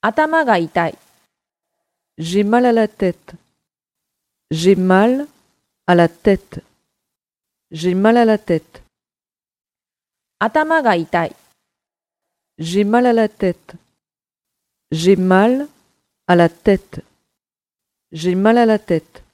頭が痛い。J'ai mal à la tête. J'ai mal à la tête. J'ai mal à la tête. 頭が痛い。J'ai mal à la tête. J'ai mal à la tête. J'ai mal à la tête.